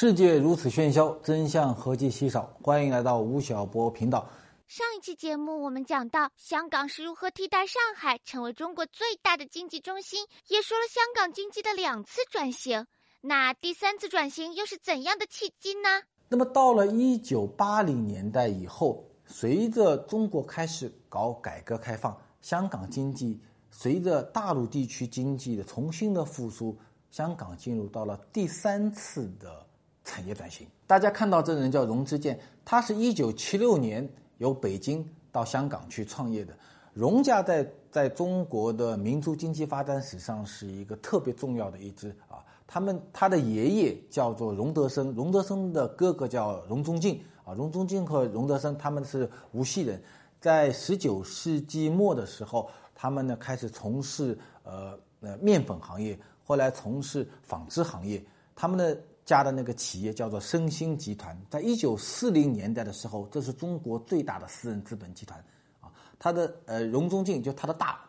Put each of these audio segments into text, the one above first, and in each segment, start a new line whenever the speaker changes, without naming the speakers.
世界如此喧嚣，真相何其稀少。欢迎来到吴晓波频道。
上一期节目我们讲到香港是如何替代上海成为中国最大的经济中心，也说了香港经济的两次转型。那第三次转型又是怎样的契机呢？
那么到了一九八零年代以后，随着中国开始搞改革开放，香港经济随着大陆地区经济的重新的复苏，香港进入到了第三次的。产业转型，大家看到这个人叫荣之健，他是一九七六年由北京到香港去创业的。荣家在在中国的民族经济发展史上是一个特别重要的一支啊。他们他的爷爷叫做荣德生，荣德生的哥哥叫荣宗敬啊。荣宗敬和荣德生他们是无锡人，在十九世纪末的时候，他们呢开始从事呃呃面粉行业，后来从事纺织行业，他们的。家的那个企业叫做申兴集团，在一九四零年代的时候，这是中国最大的私人资本集团，啊，他的呃荣宗敬就他的大，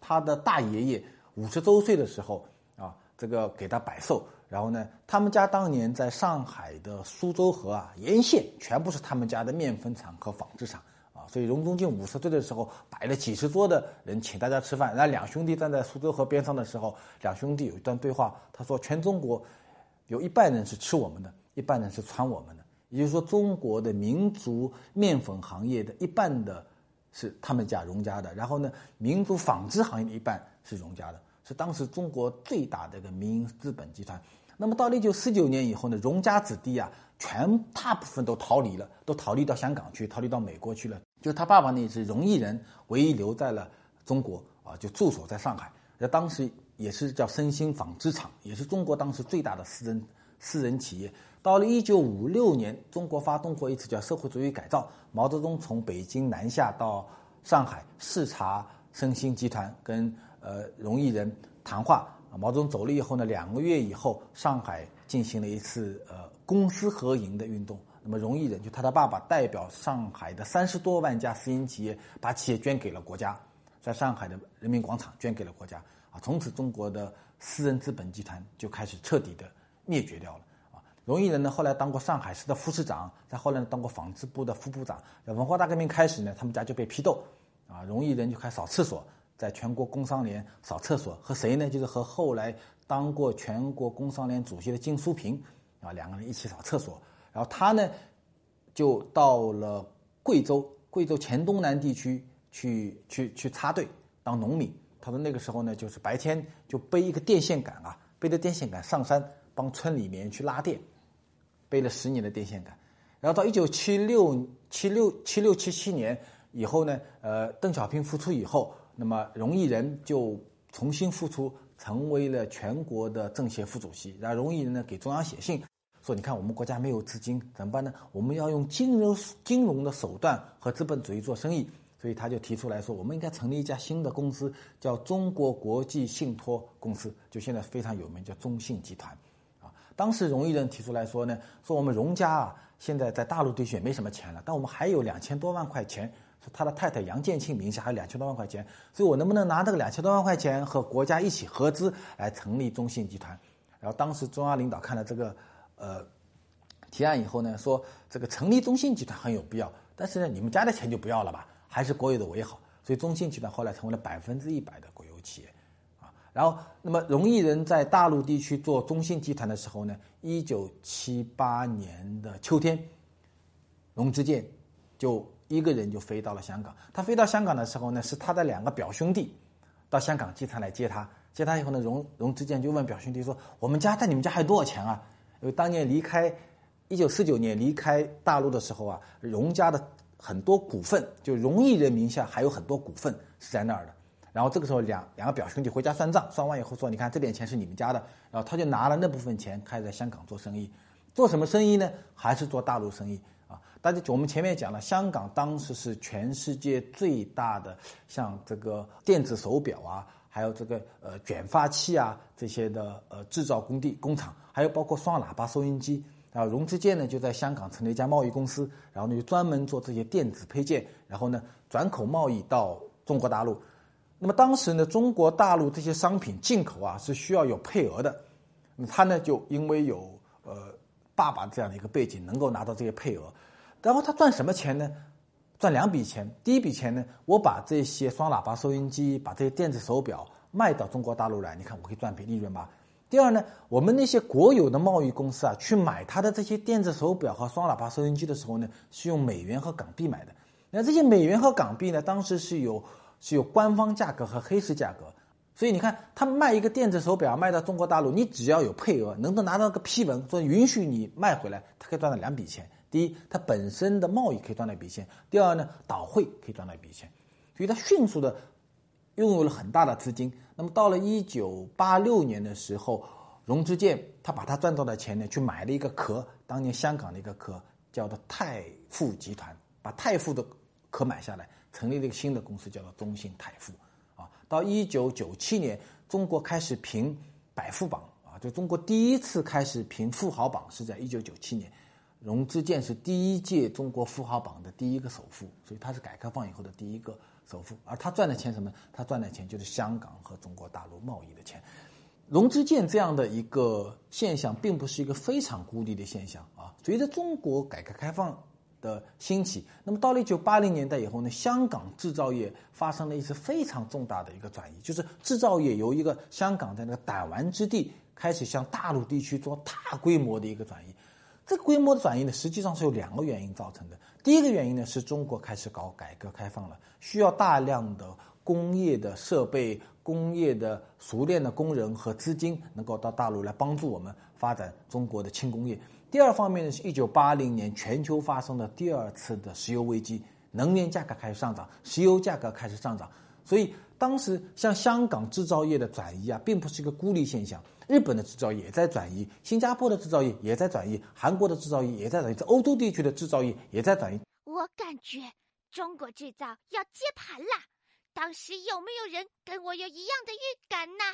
他的大爷爷五十周岁的时候啊，这个给他摆寿，然后呢，他们家当年在上海的苏州河啊沿线全部是他们家的面粉厂和纺织厂啊，所以荣宗敬五十岁的时候摆了几十桌的人请大家吃饭，然后两兄弟站在苏州河边上的时候，两兄弟有一段对话，他说全中国。有一半人是吃我们的，一半人是穿我们的。也就是说，中国的民族面粉行业的一半的是他们家荣家的，然后呢，民族纺织行业的一半是荣家的，是当时中国最大的一个民营资本集团。那么到了一九四九年以后呢，荣家子弟啊，全大部分都逃离了，都逃离到香港去，逃离到美国去了。就是他爸爸那是荣毅人，唯一留在了中国啊，就驻守在上海。那当时。也是叫申兴纺织厂，也是中国当时最大的私人私人企业。到了一九五六年，中国发动过一次叫社会主义改造，毛泽东从北京南下到上海视察申兴集团，跟呃荣毅人谈话。毛泽东走了以后呢，两个月以后，上海进行了一次呃公私合营的运动。那么荣毅人就他的爸爸代表上海的三十多万家私营企业，把企业捐给了国家，在上海的人民广场捐给了国家。啊，从此中国的私人资本集团就开始彻底的灭绝掉了。啊，荣毅人呢后来当过上海市的副市长，再后来呢当过纺织部的副部长。文化大革命开始呢，他们家就被批斗，啊，荣毅人就开始扫厕所，在全国工商联扫厕所，和谁呢？就是和后来当过全国工商联主席的金淑平，啊，两个人一起扫厕所。然后他呢，就到了贵州，贵州黔东南地区去去去插队当农民。他说那个时候呢，就是白天就背一个电线杆啊，背着电线杆上山帮村里面去拉电，背了十年的电线杆，然后到一九七六七六七六七七年以后呢，呃，邓小平复出以后，那么荣毅人就重新复出，成为了全国的政协副主席。然后荣毅人呢给中央写信说：“你看我们国家没有资金怎么办呢？我们要用金融金融的手段和资本主义做生意。”所以他就提出来说，我们应该成立一家新的公司，叫中国国际信托公司，就现在非常有名，叫中信集团。啊，当时荣毅人提出来说呢，说我们荣家啊，现在在大陆地区也没什么钱了，但我们还有两千多万块钱，说他的太太杨建庆名下还有两千多万块钱，所以我能不能拿这个两千多万块钱和国家一起合资来成立中信集团？然后当时中央领导看了这个呃提案以后呢，说这个成立中信集团很有必要，但是呢，你们家的钱就不要了吧。还是国有的为好，所以中信集团后来成为了百分之一百的国有企业，啊，然后那么荣毅人在大陆地区做中信集团的时候呢，一九七八年的秋天，荣之健就一个人就飞到了香港。他飞到香港的时候呢，是他的两个表兄弟到香港机场来接他。接他以后呢，荣荣之健就问表兄弟说：“我们家在你们家还有多少钱啊？”因为当年离开一九四九年离开大陆的时候啊，荣家的。很多股份就荣毅人名下还有很多股份是在那儿的，然后这个时候两两个表兄弟回家算账，算完以后说：“你看这点钱是你们家的。”然后他就拿了那部分钱开在香港做生意，做什么生意呢？还是做大陆生意啊？大家我们前面讲了，香港当时是全世界最大的像这个电子手表啊，还有这个呃卷发器啊这些的呃制造工地工厂，还有包括双喇叭收音机。啊，荣之健呢就在香港成立一家贸易公司，然后呢就专门做这些电子配件，然后呢转口贸易到中国大陆。那么当时呢，中国大陆这些商品进口啊是需要有配额的，那他呢就因为有呃爸爸这样的一个背景，能够拿到这些配额。然后他赚什么钱呢？赚两笔钱。第一笔钱呢，我把这些双喇叭收音机、把这些电子手表卖到中国大陆来，你看我可以赚笔利润吧。第二呢，我们那些国有的贸易公司啊，去买它的这些电子手表和双喇叭收音机的时候呢，是用美元和港币买的。那这些美元和港币呢，当时是有是有官方价格和黑市价格。所以你看，他卖一个电子手表卖到中国大陆，你只要有配额，能够拿到个批文说允许你卖回来，他可以赚到两笔钱。第一，它本身的贸易可以赚到一笔钱；第二呢，倒汇可以赚到一笔钱，所以它迅速的拥有了很大的资金。那么到了一九八六年的时候，荣之健他把他赚到的钱呢，去买了一个壳，当年香港的一个壳，叫做泰富集团，把泰富的壳买下来，成立了一个新的公司，叫做中信泰富。啊，到一九九七年，中国开始评百富榜啊，就中国第一次开始评富豪榜是在一九九七年。荣之健是第一届中国富豪榜的第一个首富，所以他是改革开放以后的第一个首富。而他赚的钱什么？他赚的钱就是香港和中国大陆贸易的钱。龙之健这样的一个现象，并不是一个非常孤立的现象啊。随着中国改革开放的兴起，那么到了一九八零年代以后呢，香港制造业发生了一次非常重大的一个转移，就是制造业由一个香港的那个弹丸之地，开始向大陆地区做大规模的一个转移。这个规模的转移呢，实际上是有两个原因造成的。第一个原因呢，是中国开始搞改革开放了，需要大量的工业的设备、工业的熟练的工人和资金，能够到大陆来帮助我们发展中国的轻工业。第二方面呢，是一九八零年全球发生的第二次的石油危机，能源价格开始上涨，石油价格开始上涨，所以当时像香港制造业的转移啊，并不是一个孤立现象。日本的制造业也在转移，新加坡的制造业也在转移，韩国的制造业也在转移，在欧洲地区的制造业也在转移。
我感觉中国制造要接盘了。当时有没有人跟我有一样的预感呢？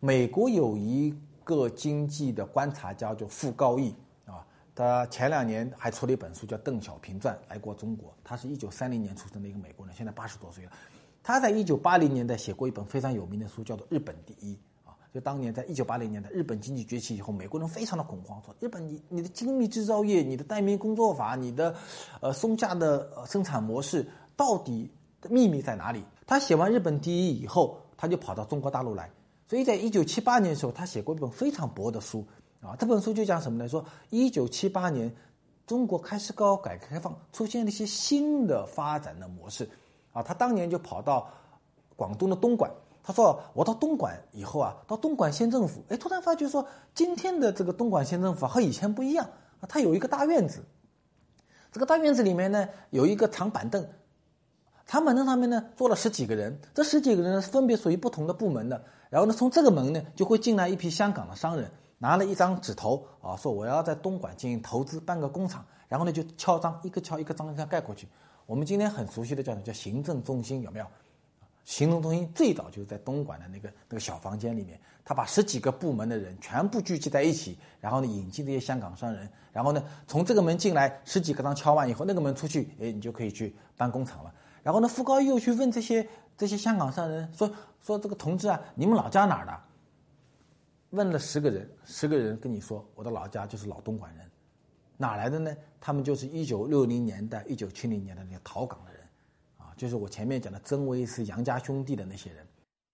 美国有一个经济的观察家叫傅高义啊，他前两年还出了一本书叫《邓小平传》，来过中国。他是一九三零年出生的一个美国人，现在八十多岁了。他在一九八零年代写过一本非常有名的书，叫做《日本第一》。啊就当年在一九八零年代，日本经济崛起以后，美国人非常的恐慌，说日本你你的精密制造业、你的代民工作法、你的呃松下的生产模式到底秘密在哪里？他写完《日本第一》以后，他就跑到中国大陆来。所以在一九七八年的时候，他写过一本非常薄的书啊，这本书就讲什么呢？说一九七八年中国开始搞改革开放，出现了一些新的发展的模式啊。他当年就跑到广东的东莞。他说：“我到东莞以后啊，到东莞县政府，哎，突然发觉说，今天的这个东莞县政府和以前不一样啊。它有一个大院子，这个大院子里面呢，有一个长板凳，长板凳上面呢坐了十几个人，这十几个人分别属于不同的部门的。然后呢，从这个门呢就会进来一批香港的商人，拿了一张纸头啊，说我要在东莞进行投资，办个工厂。然后呢就敲章，一个敲一个章，这样盖过去。我们今天很熟悉的叫什么？叫行政中心，有没有？”行政中心最早就是在东莞的那个那个小房间里面，他把十几个部门的人全部聚集在一起，然后呢引进这些香港商人，然后呢从这个门进来，十几个章敲完以后，那个门出去，哎，你就可以去办工厂了。然后呢，傅高义又去问这些这些香港商人说说这个同志啊，你们老家哪儿的？问了十个人，十个人跟你说，我的老家就是老东莞人，哪来的呢？他们就是一九六零年代、一九七零年的那些逃港的人。啊就是我前面讲的曾维斯杨家兄弟的那些人，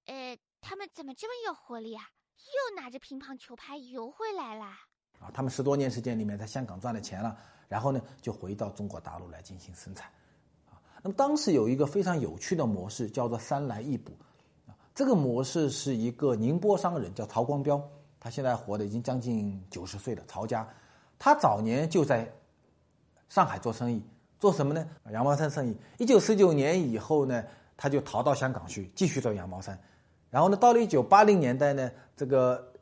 呃，他们怎么这么有活力啊？又拿着乒乓球拍游回来了。
啊，他们十多年时间里面在香港赚了钱了，然后呢就回到中国大陆来进行生产。啊，那么当时有一个非常有趣的模式叫做三来一补，啊，这个模式是一个宁波商人叫曹光标，他现在活的已经将近九十岁了。曹家，他早年就在上海做生意。做什么呢？羊毛衫生意。一九四九年以后呢，他就逃到香港去继续做羊毛衫。然后呢，到了一九八零年代呢，这个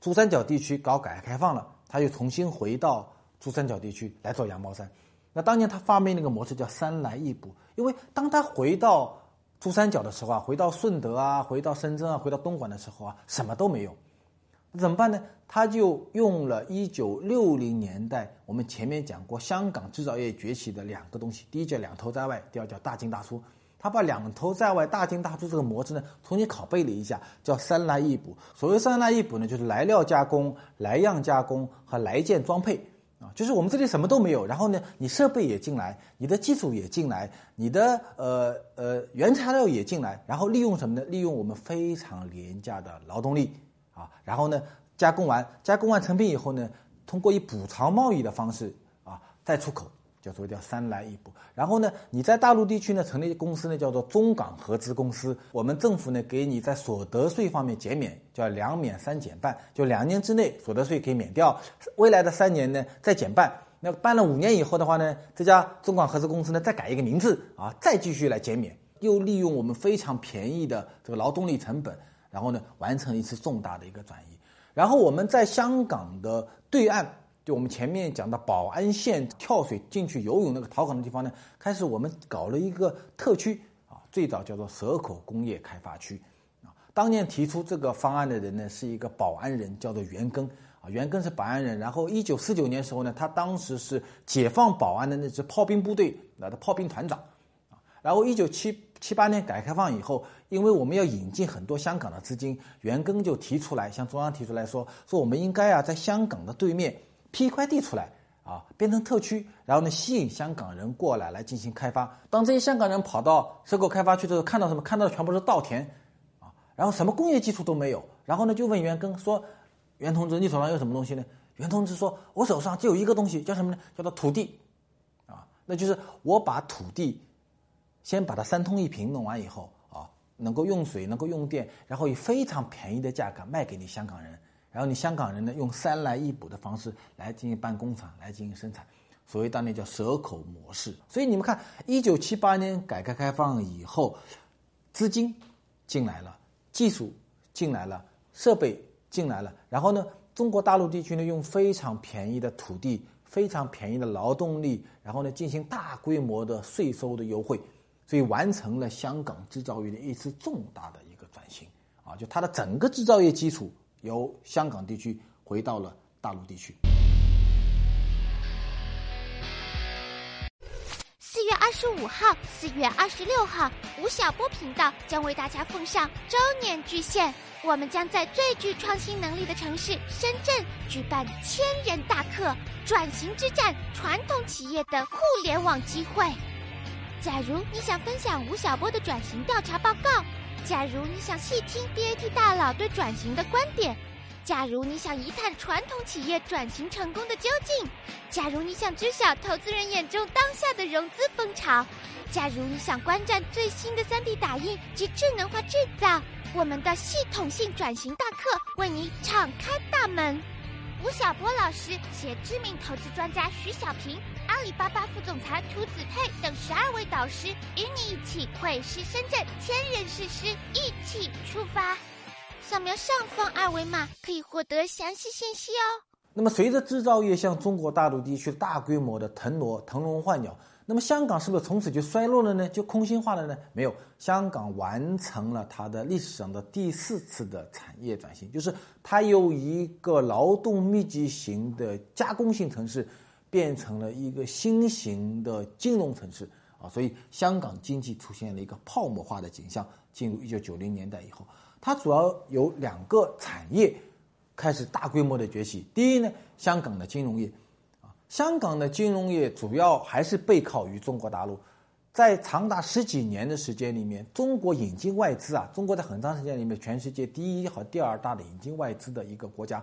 珠三角地区搞改革开放了，他又重新回到珠三角地区来做羊毛衫。那当年他发明那个模式叫三来一补，因为当他回到珠三角的时候啊，回到顺德啊，回到深圳啊，回到东莞的时候啊，什么都没有。怎么办呢？他就用了一九六零年代我们前面讲过香港制造业崛起的两个东西，第一叫两头在外，第二叫大进大出。他把两头在外、大进大出这个模式呢，重新拷贝了一下，叫三来一补。所谓三来一补呢，就是来料加工、来样加工和来件装配啊，就是我们这里什么都没有，然后呢，你设备也进来，你的技术也进来，你的呃呃原材料也进来，然后利用什么呢？利用我们非常廉价的劳动力啊，然后呢加工完，加工完成品以后呢，通过以补偿贸易的方式啊再出口。叫做叫三来一补，然后呢，你在大陆地区呢成立公司呢叫做中港合资公司，我们政府呢给你在所得税方面减免，叫两免三减半，就两年之内所得税可以免掉，未来的三年呢再减半，那办了五年以后的话呢，这家中港合资公司呢再改一个名字啊，再继续来减免，又利用我们非常便宜的这个劳动力成本，然后呢完成一次重大的一个转移，然后我们在香港的对岸。就我们前面讲的宝安县跳水进去游泳那个逃港的地方呢，开始我们搞了一个特区啊，最早叫做蛇口工业开发区啊。当年提出这个方案的人呢，是一个宝安人，叫做袁庚啊。袁庚是宝安人，然后一九四九年时候呢，他当时是解放宝安的那支炮兵部队来的炮兵团长啊。然后一九七七八年改革开放以后，因为我们要引进很多香港的资金，袁庚就提出来向中央提出来说，说我们应该啊在香港的对面。批一块地出来啊，变成特区，然后呢，吸引香港人过来来进行开发。当这些香港人跑到蛇口开发区的时候，看到什么？看到的全部是稻田啊，然后什么工业基础都没有。然后呢，就问袁庚说：“袁同志，你手上有什么东西呢？”袁同志说：“我手上就有一个东西，叫什么呢？叫做土地啊，那就是我把土地先把它三通一平弄完以后啊，能够用水，能够用电，然后以非常便宜的价格卖给你香港人。”然后你香港人呢，用三来一补的方式来进行办工厂，来进行生产，所谓当年叫蛇口模式。所以你们看，一九七八年改革开放以后，资金进来了，技术进来了，设备进来了，然后呢，中国大陆地区呢，用非常便宜的土地、非常便宜的劳动力，然后呢，进行大规模的税收的优惠，所以完成了香港制造业的一次重大的一个转型啊，就它的整个制造业基础。由香港地区回到了大陆地区。
四月二十五号、四月二十六号，吴晓波频道将为大家奉上周年巨献。我们将在最具创新能力的城市深圳举办千人大课——转型之战，传统企业的互联网机会。假如你想分享吴晓波的转型调查报告。假如你想细听 BAT 大佬对转型的观点，假如你想一探传统企业转型成功的究竟，假如你想知晓投资人眼中当下的融资风潮，假如你想观战最新的 3D 打印及智能化制造，我们的系统性转型大课为你敞开大门。吴晓波老师携知名投资专家徐小平。阿里巴巴副总裁涂子佩等十二位导师与你一起会师深圳，千人誓师，一起出发。扫描上方二维码可以获得详细信息哦。
那么，随着制造业向中国大陆地区大规模的腾挪、腾笼换鸟，那么香港是不是从此就衰落了呢？就空心化了呢？没有，香港完成了它的历史上的第四次的产业转型，就是它由一个劳动密集型的加工型城市。变成了一个新型的金融城市啊，所以香港经济出现了一个泡沫化的景象。进入一九九零年代以后，它主要有两个产业开始大规模的崛起。第一呢，香港的金融业啊，香港的金融业主要还是背靠于中国大陆，在长达十几年的时间里面，中国引进外资啊，中国在很长时间里面全世界第一和第二大的引进外资的一个国家。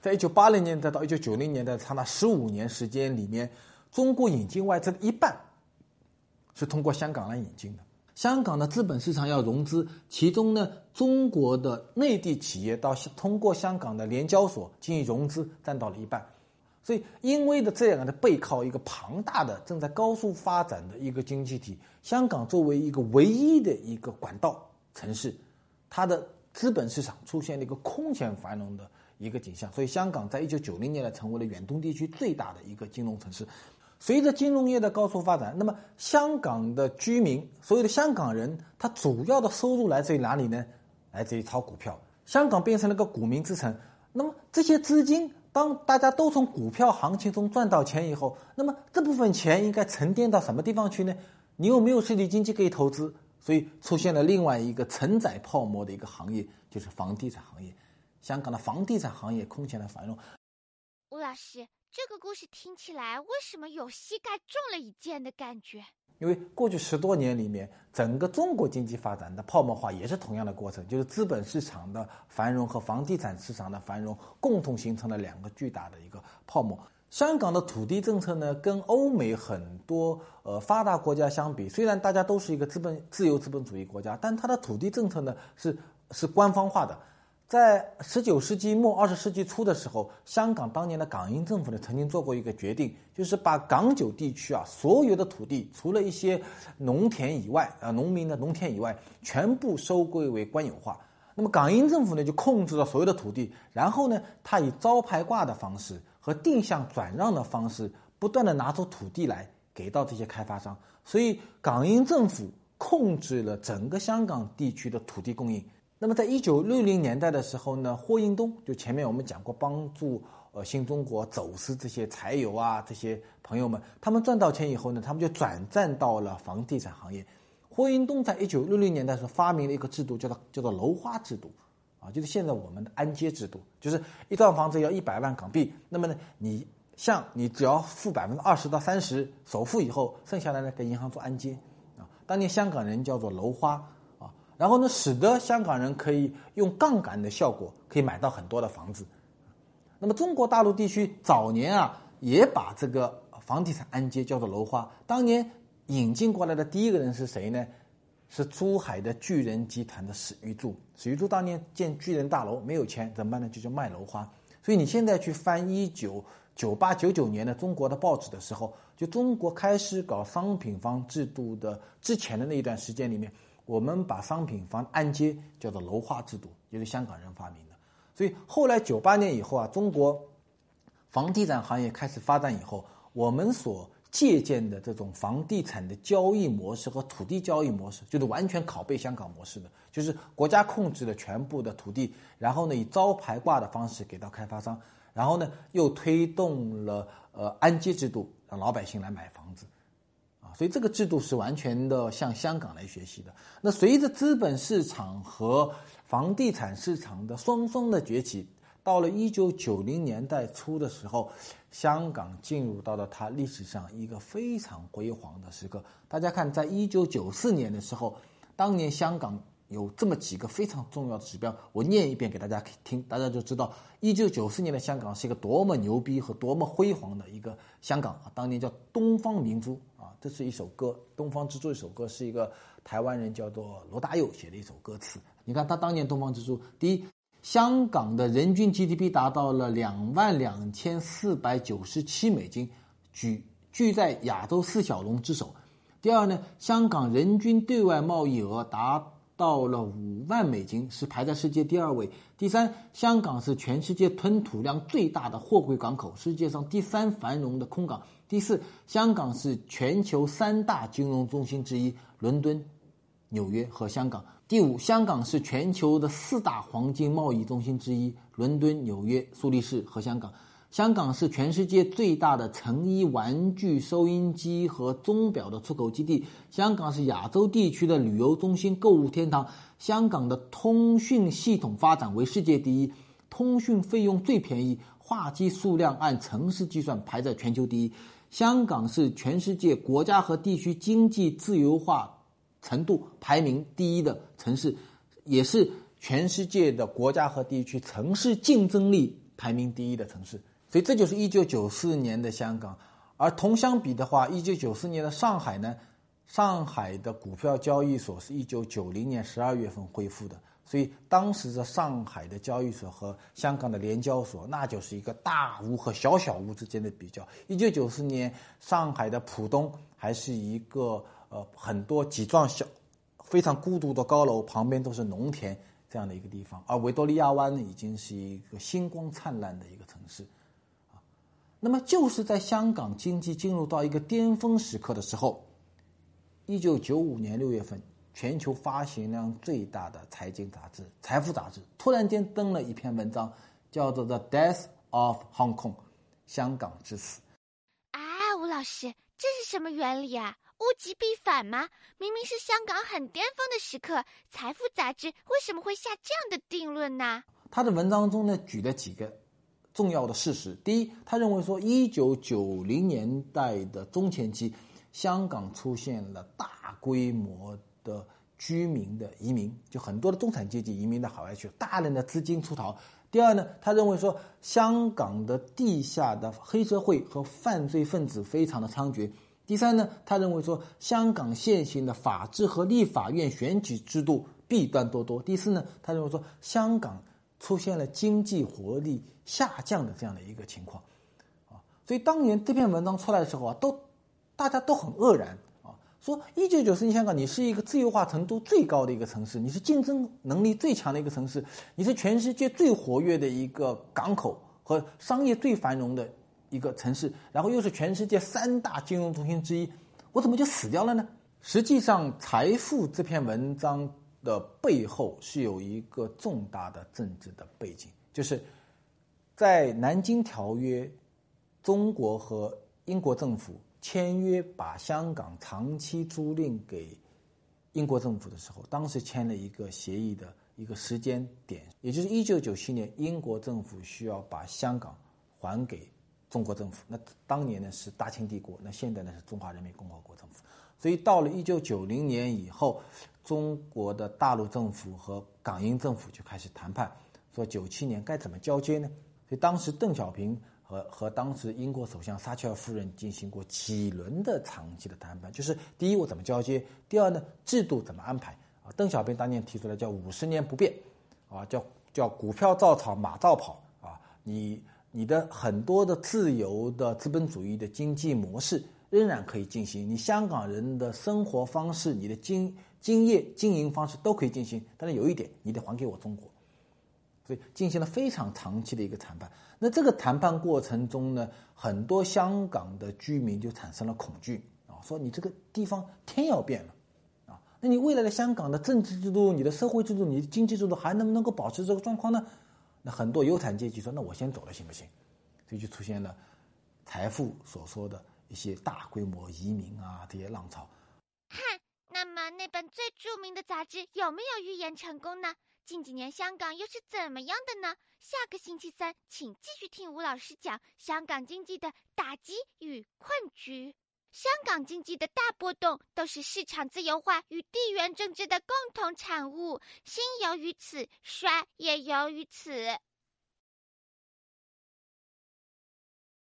在一九八零年代到一九九零年代长达十五年时间里面，中国引进外资的一半是通过香港来引进的。香港的资本市场要融资，其中呢，中国的内地企业到通过香港的联交所进行融资占到了一半。所以，因为的这样的背靠一个庞大的正在高速发展的一个经济体，香港作为一个唯一的一个管道城市，它的资本市场出现了一个空前繁荣的。一个景象，所以香港在一九九零年代成为了远东地区最大的一个金融城市。随着金融业的高速发展，那么香港的居民，所有的香港人，他主要的收入来自于哪里呢？来自于炒股票。香港变成了个股民之城。那么这些资金，当大家都从股票行情中赚到钱以后，那么这部分钱应该沉淀到什么地方去呢？你又没有实体经济可以投资，所以出现了另外一个承载泡沫的一个行业，就是房地产行业。香港的房地产行业空前的繁荣。
吴老师，这个故事听起来为什么有膝盖中了一箭的感觉？
因为过去十多年里面，整个中国经济发展的泡沫化也是同样的过程，就是资本市场的繁荣和房地产市场的繁荣共同形成了两个巨大的一个泡沫。香港的土地政策呢，跟欧美很多呃发达国家相比，虽然大家都是一个资本自由资本主义国家，但它的土地政策呢是是官方化的。在十九世纪末二十世纪初的时候，香港当年的港英政府呢曾经做过一个决定，就是把港九地区啊所有的土地，除了一些农田以外啊农民的农田以外，全部收归为官有化。那么港英政府呢就控制了所有的土地，然后呢他以招牌挂的方式和定向转让的方式，不断的拿出土地来给到这些开发商，所以港英政府控制了整个香港地区的土地供应。那么，在一九六零年代的时候呢，霍英东就前面我们讲过，帮助呃新中国走私这些柴油啊，这些朋友们，他们赚到钱以后呢，他们就转战到了房地产行业。霍英东在一九六零年代时候发明了一个制度，叫做叫做楼花制度，啊，就是现在我们的按揭制度，就是一幢房子要一百万港币，那么呢，你像你只要付百分之二十到三十首付以后，剩下来呢给银行做按揭，啊，当年香港人叫做楼花。然后呢，使得香港人可以用杠杆的效果，可以买到很多的房子。那么中国大陆地区早年啊，也把这个房地产按揭叫做楼花。当年引进过来的第一个人是谁呢？是珠海的巨人集团的史玉柱。史玉柱当年建巨人大楼没有钱，怎么办呢？就叫卖楼花。所以你现在去翻一九九八九九年的中国的报纸的时候，就中国开始搞商品房制度的之前的那一段时间里面。我们把商品房按揭叫做楼花制度，也是香港人发明的。所以后来九八年以后啊，中国房地产行业开始发展以后，我们所借鉴的这种房地产的交易模式和土地交易模式，就是完全拷贝香港模式的，就是国家控制了全部的土地，然后呢以招牌挂的方式给到开发商，然后呢又推动了呃按揭制度，让老百姓来买房子。所以这个制度是完全的向香港来学习的。那随着资本市场和房地产市场的双双的崛起，到了一九九零年代初的时候，香港进入到了它历史上一个非常辉煌的时刻。大家看，在一九九四年的时候，当年香港。有这么几个非常重要的指标，我念一遍给大家听，大家就知道一九九四年的香港是一个多么牛逼和多么辉煌的一个香港啊！当年叫东方明珠，这是一首歌，《东方之珠》一首歌是一个台湾人叫做罗大佑写的一首歌词。你看他当年东方之珠，第一，香港的人均 GDP 达到了两万两千四百九十七美金，居居在亚洲四小龙之首。第二呢，香港人均对外贸易额达。到了五万美金，是排在世界第二位。第三，香港是全世界吞吐量最大的货柜港口，世界上第三繁荣的空港。第四，香港是全球三大金融中心之一，伦敦、纽约和香港。第五，香港是全球的四大黄金贸易中心之一，伦敦、纽约、苏黎世和香港。香港是全世界最大的成衣、玩具、收音机和钟表的出口基地。香港是亚洲地区的旅游中心、购物天堂。香港的通讯系统发展为世界第一，通讯费用最便宜，话机数量按城市计算排在全球第一。香港是全世界国家和地区经济自由化程度排名第一的城市，也是全世界的国家和地区城市竞争力排名第一的城市。所以这就是一九九四年的香港，而同相比的话，一九九四年的上海呢，上海的股票交易所是一九九零年十二月份恢复的，所以当时的上海的交易所和香港的联交所，那就是一个大屋和小小屋之间的比较。一九九四年，上海的浦东还是一个呃很多几幢小、非常孤独的高楼，旁边都是农田这样的一个地方，而维多利亚湾呢，已经是一个星光灿烂的一个城市。那么就是在香港经济进入到一个巅峰时刻的时候，一九九五年六月份，全球发行量最大的财经杂志《财富》杂志突然间登了一篇文章，叫做《The Death of Hong Kong》，香港之死。
啊，吴老师，这是什么原理啊？物极必反吗？明明是香港很巅峰的时刻，《财富》杂志为什么会下这样的定论呢？
他的文章中呢，举了几个。重要的事实。第一，他认为说，一九九零年代的中前期，香港出现了大规模的居民的移民，就很多的中产阶级移民到海外去，大量的资金出逃。第二呢，他认为说，香港的地下的黑社会和犯罪分子非常的猖獗。第三呢，他认为说，香港现行的法治和立法院选举制度弊端多多。第四呢，他认为说，香港出现了经济活力下降的这样的一个情况，啊，所以当年这篇文章出来的时候啊，都大家都很愕然，说一九九四年香港你是一个自由化程度最高的一个城市，你是竞争能力最强的一个城市，你是全世界最活跃的一个港口和商业最繁荣的。一个城市，然后又是全世界三大金融中心之一，我怎么就死掉了呢？实际上，《财富》这篇文章的背后是有一个重大的政治的背景，就是在南京条约，中国和英国政府签约把香港长期租赁给英国政府的时候，当时签了一个协议的一个时间点，也就是一九九七年，英国政府需要把香港还给。中国政府，那当年呢是大清帝国，那现在呢是中华人民共和国政府，所以到了一九九零年以后，中国的大陆政府和港英政府就开始谈判，说九七年该怎么交接呢？所以当时邓小平和和当时英国首相撒切尔夫人进行过几轮的长期的谈判，就是第一我怎么交接，第二呢制度怎么安排啊？邓小平当年提出来叫五十年不变，啊叫叫股票照炒马照跑啊你。你的很多的自由的资本主义的经济模式仍然可以进行，你香港人的生活方式、你的经经业经营方式都可以进行，但是有一点，你得还给我中国。所以进行了非常长期的一个谈判。那这个谈判过程中呢，很多香港的居民就产生了恐惧啊，说你这个地方天要变了啊，那你未来的香港的政治制度、你的社会制度、你的经济制度还能不能够保持这个状况呢？那很多有产阶级说：“那我先走了，行不行？”所以就出现了财富所说的一些大规模移民啊，这些浪潮。
哼，那么那本最著名的杂志有没有预言成功呢？近几年香港又是怎么样的呢？下个星期三，请继续听吴老师讲香港经济的打击与困局。香港经济的大波动都是市场自由化与地缘政治的共同产物，兴由于此，衰也由于此。